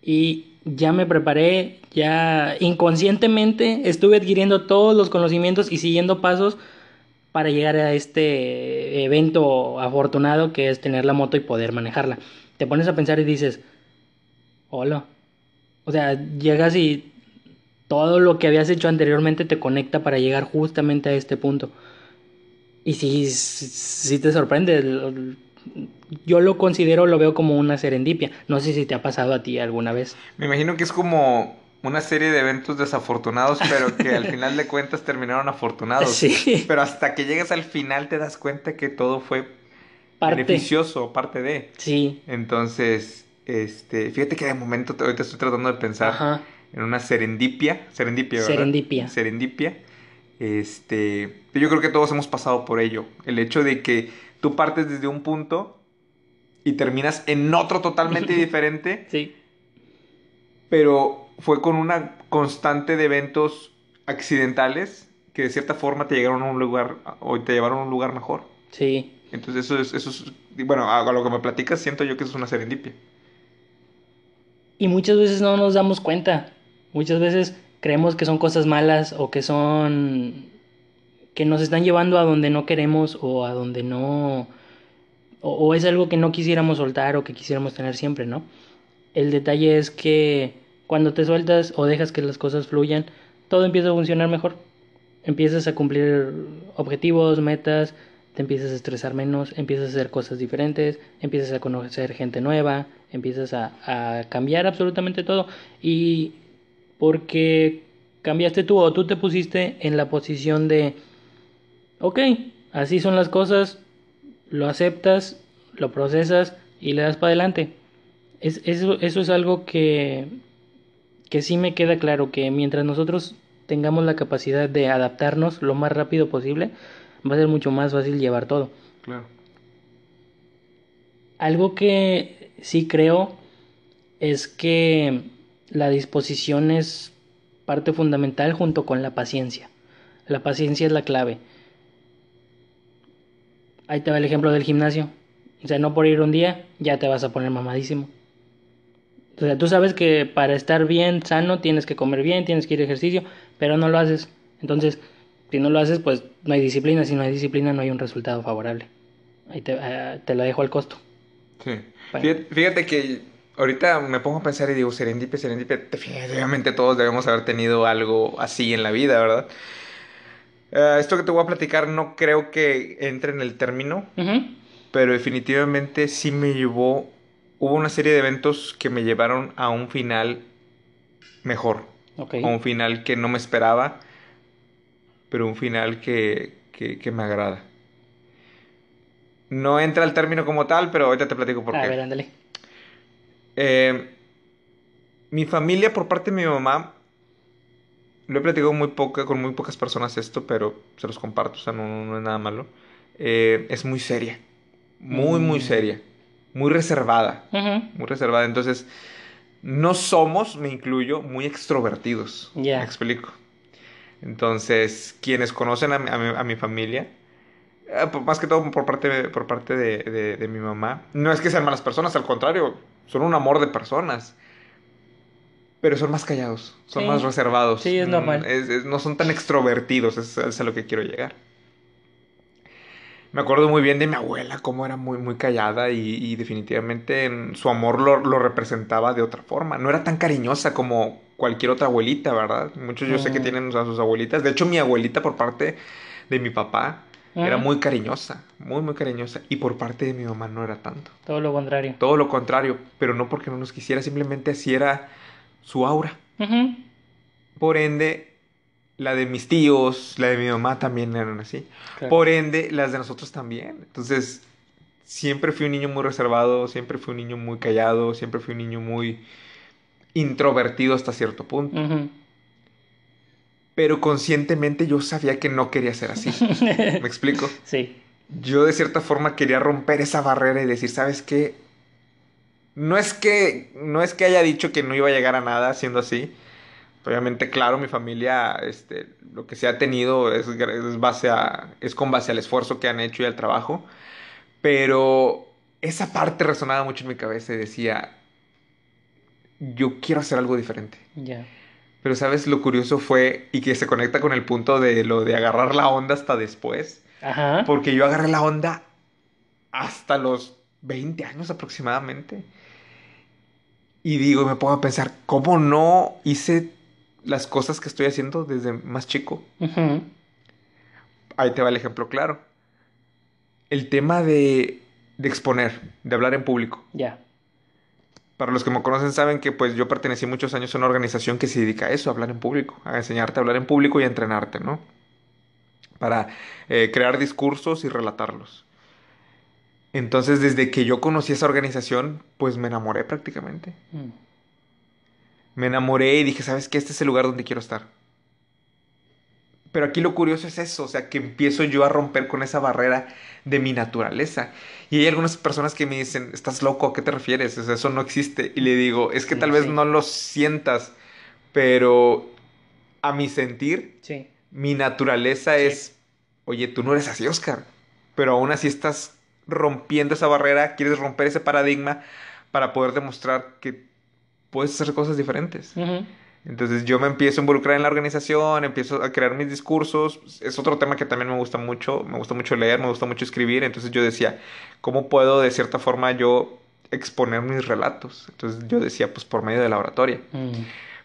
y ya me preparé, ya inconscientemente estuve adquiriendo todos los conocimientos y siguiendo pasos para llegar a este evento afortunado que es tener la moto y poder manejarla. Te pones a pensar y dices, hola. O sea, llegas y todo lo que habías hecho anteriormente te conecta para llegar justamente a este punto. Y sí, sí te sorprende. Yo lo considero, lo veo como una serendipia. No sé si te ha pasado a ti alguna vez. Me imagino que es como una serie de eventos desafortunados, pero que al final de cuentas terminaron afortunados. Sí. Pero hasta que llegas al final te das cuenta que todo fue parte. beneficioso, parte de. Sí. Entonces, este, fíjate que de momento ahorita estoy tratando de pensar Ajá. En una serendipia, serendipia, ¿verdad? Serendipia. Serendipia. Este, yo creo que todos hemos pasado por ello. El hecho de que tú partes desde un punto y terminas en otro totalmente diferente. Sí. Pero fue con una constante de eventos accidentales que de cierta forma te llegaron a un lugar o te llevaron a un lugar mejor. Sí. Entonces eso es, eso es bueno, a lo que me platicas siento yo que eso es una serendipia. Y muchas veces no nos damos cuenta. Muchas veces creemos que son cosas malas o que son que nos están llevando a donde no queremos o a donde no o, es algo que no quisiéramos soltar o que quisiéramos tener siempre, ¿no? El detalle es que cuando te sueltas o dejas que las cosas fluyan, todo empieza a funcionar mejor. Empiezas a cumplir objetivos, metas, te empiezas a estresar menos, empiezas a hacer cosas diferentes, empiezas a conocer gente nueva, empiezas a, a cambiar absolutamente todo. Y porque cambiaste tú o tú te pusiste en la posición de, ok, así son las cosas, lo aceptas, lo procesas y le das para adelante. Es, eso, eso es algo que, que sí me queda claro que mientras nosotros tengamos la capacidad de adaptarnos lo más rápido posible, va a ser mucho más fácil llevar todo. Claro. Algo que sí creo es que la disposición es parte fundamental junto con la paciencia. La paciencia es la clave. Ahí te va el ejemplo del gimnasio. O sea, no por ir un día ya te vas a poner mamadísimo. O sea, tú sabes que para estar bien, sano, tienes que comer bien, tienes que ir a ejercicio, pero no lo haces. Entonces, si no lo haces, pues no hay disciplina. Si no hay disciplina, no hay un resultado favorable. Ahí te, uh, te lo dejo al costo. Sí. Fíjate, que ahorita me pongo a pensar y digo, serendipia, serendipia. Definitivamente todos debemos haber tenido algo así en la vida, ¿verdad? Eh, esto que te voy a platicar no creo que entre en el término, pero definitivamente sí me llevó, hubo una serie de eventos que me llevaron a un final mejor, a un final que no me esperaba, pero un final que, que, que me agrada. No entra el término como tal, pero ahorita te platico por A qué. ver, ándale. Eh, mi familia, por parte de mi mamá, lo he platicado muy poca, con muy pocas personas esto, pero se los comparto, o sea, no, no es nada malo. Eh, es muy seria, muy, muy Mm. seria, muy reservada, muy reservada. Entonces, no somos, me incluyo, muy extrovertidos. Ya. Me explico. Entonces, quienes conocen a mi, a mi- a mi familia, más que todo por parte, de- por parte de, de- de mi mamá, no es que sean malas personas, al contrario, son un amor de personas. Pero son más callados, son Sí. más reservados. Sí, es Mm, normal. es- es- no son tan extrovertidos, es, es a lo que quiero llegar. Me acuerdo muy bien de mi abuela, cómo era muy, muy callada y, y definitivamente mm, su amor lo, lo representaba de otra forma. No era tan cariñosa como cualquier otra abuelita, ¿verdad? Muchos yo sé que Mm. tienen a sus abuelitas. De hecho, mi abuelita por parte de mi papá era muy cariñosa, muy, muy cariñosa. Y por parte de mi mamá no era tanto. Todo lo contrario. Todo lo contrario, pero no porque no nos quisiera, simplemente así era su aura. Por ende, la de mis tíos, la de mi mamá también eran así. Claro. Por ende, las de nosotros también. Entonces, siempre fui un niño muy reservado, siempre fui un niño muy callado, siempre fui un niño muy introvertido hasta cierto punto. Ujú. Pero conscientemente yo sabía que no quería ser así. ¿Me explico? Sí. Yo de cierta forma quería romper esa barrera y decir, ¿sabes qué? No es que no es que haya dicho que no iba a llegar a nada siendo así. Obviamente, claro, mi familia, este, lo que se ha tenido es, es base a, es con base al esfuerzo que han hecho y al trabajo. Pero esa parte resonaba mucho en mi cabeza y decía, yo quiero hacer algo diferente. Ya. Pero sabes, lo curioso fue, y que se conecta con el punto de lo de agarrar la onda hasta después. Ajá. Porque yo agarré la onda hasta los 20 años aproximadamente. Y digo, me pongo a pensar, ¿cómo no hice las cosas que estoy haciendo desde más chico? Ahí te va el ejemplo claro. El tema de, de exponer, de hablar en público. Ya. Para los que me conocen saben que pues yo pertenecí muchos años a una organización que se dedica a eso, a hablar en público, a enseñarte a hablar en público y a entrenarte, ¿no? Para eh, crear discursos y relatarlos. Entonces, desde que yo conocí esa organización, pues me enamoré prácticamente. Mm. Me enamoré y dije, ¿sabes qué? Este es el lugar donde quiero estar. Pero aquí lo curioso es eso, o sea, que empiezo yo a romper con esa barrera de mi naturaleza. Y hay algunas personas que me dicen, ¿estás loco? ¿A qué te refieres? O sea, eso no existe. Y le digo, es que Sí, tal vez no lo sientas, pero a mi sentir, Sí. mi naturaleza Sí. es, oye, tú no eres así, Oscar. Pero aún así estás rompiendo esa barrera, quieres romper ese paradigma para poder demostrar que puedes hacer cosas diferentes. Entonces yo me empiezo a involucrar en la organización, empiezo a crear mis discursos. Es otro tema que también me gusta mucho. Me gusta mucho leer, me gusta mucho escribir. Entonces yo decía, ¿cómo puedo de cierta forma yo exponer mis relatos? Entonces yo decía, pues por medio de la oratoria. Mm.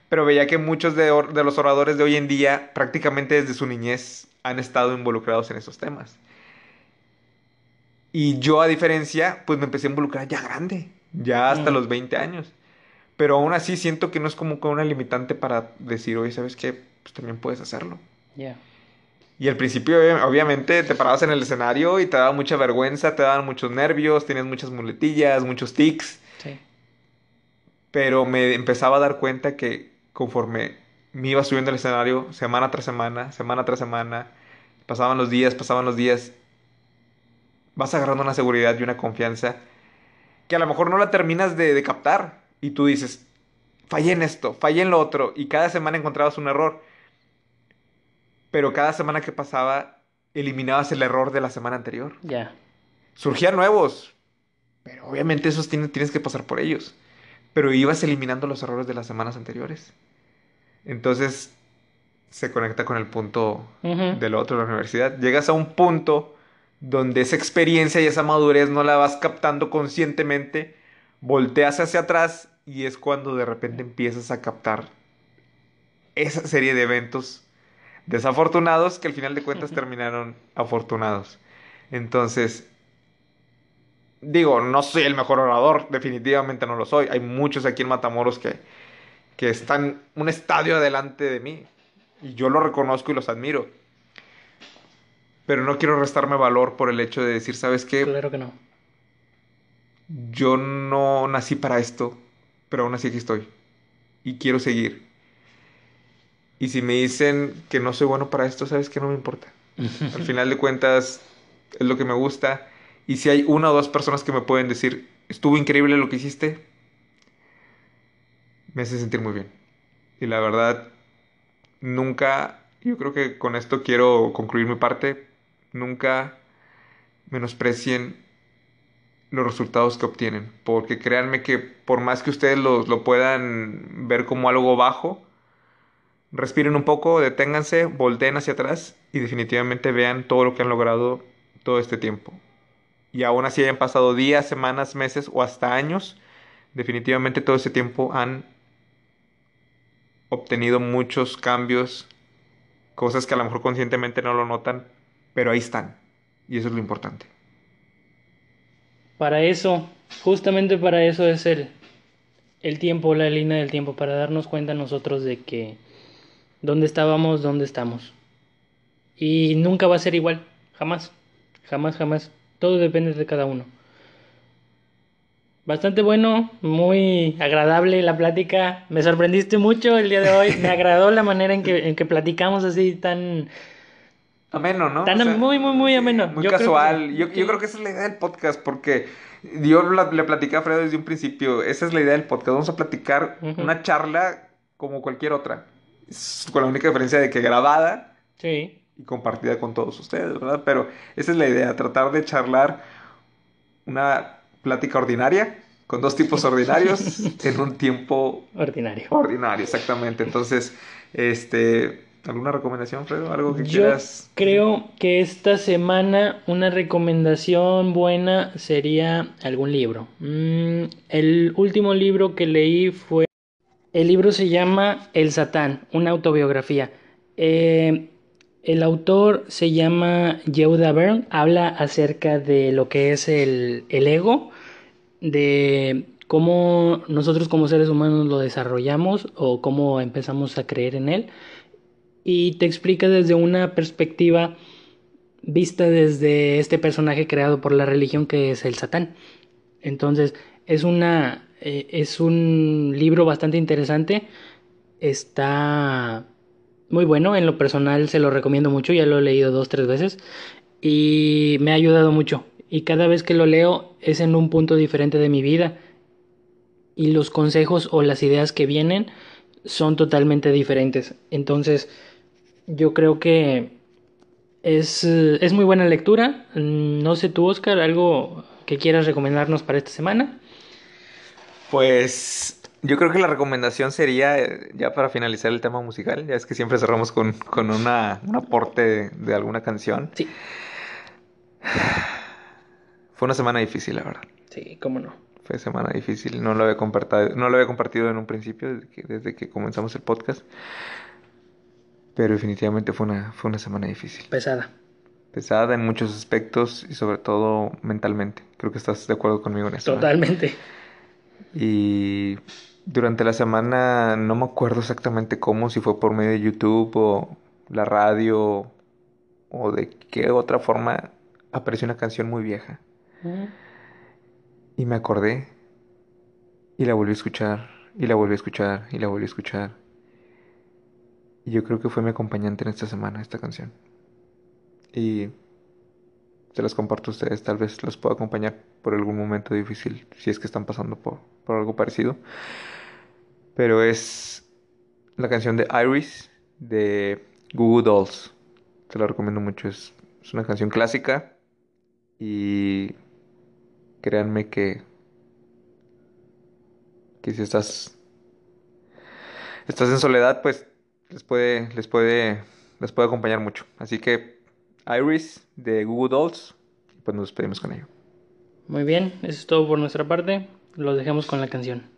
Pero veía que muchos de, or- de los oradores de hoy en día prácticamente desde su niñez han estado involucrados en esos temas. Y yo a diferencia, pues me empecé a involucrar ya grande, ya hasta Mm. los 20 años. Pero aún así siento que no es como una limitante para decir, oye, ¿sabes qué? Pues también puedes hacerlo. Ya. Y al principio, obvi- obviamente, te parabas en el escenario y te daba mucha vergüenza, te daban muchos nervios, tenías muchas muletillas, muchos tics. Sí. Pero me empezaba a dar cuenta que conforme me iba subiendo al escenario, semana tras semana, semana tras semana, pasaban los días, pasaban los días, vas agarrando una seguridad y una confianza que a lo mejor no la terminas de, de captar. Y tú dices, fallé en esto, fallé en lo otro, y cada semana encontrabas un error. Pero cada semana que pasaba, eliminabas el error de la semana anterior Ya. surgían nuevos, pero obviamente esos tienes, tienes que pasar por ellos. Pero ibas eliminando los errores de las semanas anteriores. Entonces se conecta con el punto Ujú. del otro, la universidad. Llegas a un punto donde esa experiencia y esa madurez no la vas captando conscientemente, volteas hacia atrás y es cuando de repente empiezas a captar esa serie de eventos desafortunados que al final de cuentas terminaron afortunados. Entonces, digo, no soy el mejor orador, definitivamente no lo soy. Hay muchos aquí en Matamoros que, que están un estadio adelante de mí. Y yo lo reconozco y los admiro. Pero no quiero restarme valor por el hecho de decir, ¿sabes qué? Claro que no. Yo no nací para esto, pero aún así aquí estoy. Y quiero seguir. Y si me dicen que no soy bueno para esto, ¿sabes qué? No me importa. Al final de cuentas, es lo que me gusta. Y si hay una o dos personas que me pueden decir, estuvo increíble lo que hiciste, me hace sentir muy bien. Y la verdad, nunca, yo creo que con esto quiero concluir mi parte, nunca menosprecien los resultados que obtienen. Porque créanme que por más que ustedes lo, lo puedan ver como algo bajo, respiren un poco, deténganse, volteen hacia atrás y definitivamente vean todo lo que han logrado todo este tiempo. Y aún así hayan pasado días, semanas, meses o hasta años, definitivamente todo ese tiempo han obtenido muchos cambios, cosas que a lo mejor conscientemente no lo notan, pero ahí están. Y eso es lo importante. Para eso, justamente para eso es el, el tiempo, la línea del tiempo, para darnos cuenta nosotros de que dónde estábamos, dónde estamos. Y nunca va a ser igual, jamás, jamás, jamás. Todo depende de cada uno. Bastante bueno, muy agradable la plática. Me sorprendiste mucho el día de hoy. Me agradó la manera en que, en que platicamos así tan... Ameno, ¿no? Tan O sea, muy, muy, muy ameno. Muy Yo creo casual. que- yo, yo creo que esa es la idea del podcast, porque yo la- le platicé a Fredo desde un principio. Esa es la idea del podcast. Vamos a platicar una charla como cualquier otra. Con la única diferencia de que grabada Sí. y compartida con todos ustedes, ¿verdad? Pero esa es la idea, tratar de charlar una plática ordinaria con dos tipos ordinarios en un tiempo Ordinario. ordinario, exactamente. Entonces, este, ¿alguna recomendación, Fredo? ¿Algo que Yo quieras? creo que esta semana una recomendación buena sería algún libro. Mm, el último libro que leí fue... El libro se llama El Satán, una autobiografía. Eh, el autor se llama Yehuda Bern, habla acerca de lo que es el, el ego, de cómo nosotros como seres humanos lo desarrollamos o cómo empezamos a creer en él y te explica desde una perspectiva vista desde este personaje creado por la religión que es el Satán. Entonces, es una eh, es un libro bastante interesante. Está muy bueno, en lo personal se lo recomiendo mucho, ya lo he leído dos, tres veces y me ha ayudado mucho. Y cada vez que lo leo es en un punto diferente de mi vida y los consejos o las ideas que vienen son totalmente diferentes. Entonces, yo creo que es, eh, es muy buena lectura. Mm, No sé tú, Oscar, algo que quieras recomendarnos para esta semana. Pues yo creo que la recomendación sería, eh, ya para finalizar el tema musical, ya es que siempre cerramos con, con una, un aporte de, de alguna canción. Sí, Fue una semana difícil, la verdad. sí, cómo no. Fue semana difícil, no lo había compartido, no lo había compartido en un principio, desde que, desde que comenzamos el podcast. Pero definitivamente fue una, fue una semana difícil. Pesada. Pesada en muchos aspectos y sobre todo mentalmente. Creo que estás de acuerdo conmigo en eso. ¿no? Totalmente. Y durante la semana no me acuerdo exactamente cómo, si fue por medio de YouTube o la radio o de qué otra forma apareció una canción muy vieja. Mm, Y me acordé y la volví a escuchar y la volví a escuchar y la volví a escuchar. Y yo creo que fue mi acompañante en esta semana esta canción. Y se las comparto a ustedes, tal vez los pueda acompañar por algún momento difícil, si es que están pasando por, por algo parecido. Pero es la canción de Iris de Goo Goo Dolls. Te la recomiendo mucho, es, es una canción clásica y créanme que que si estás estás en soledad, pues les puede les puede les puede acompañar mucho. Así que Iris de Google Dolls, pues nos despedimos con ello. Muy bien, eso es todo por nuestra parte. Los dejamos con la canción.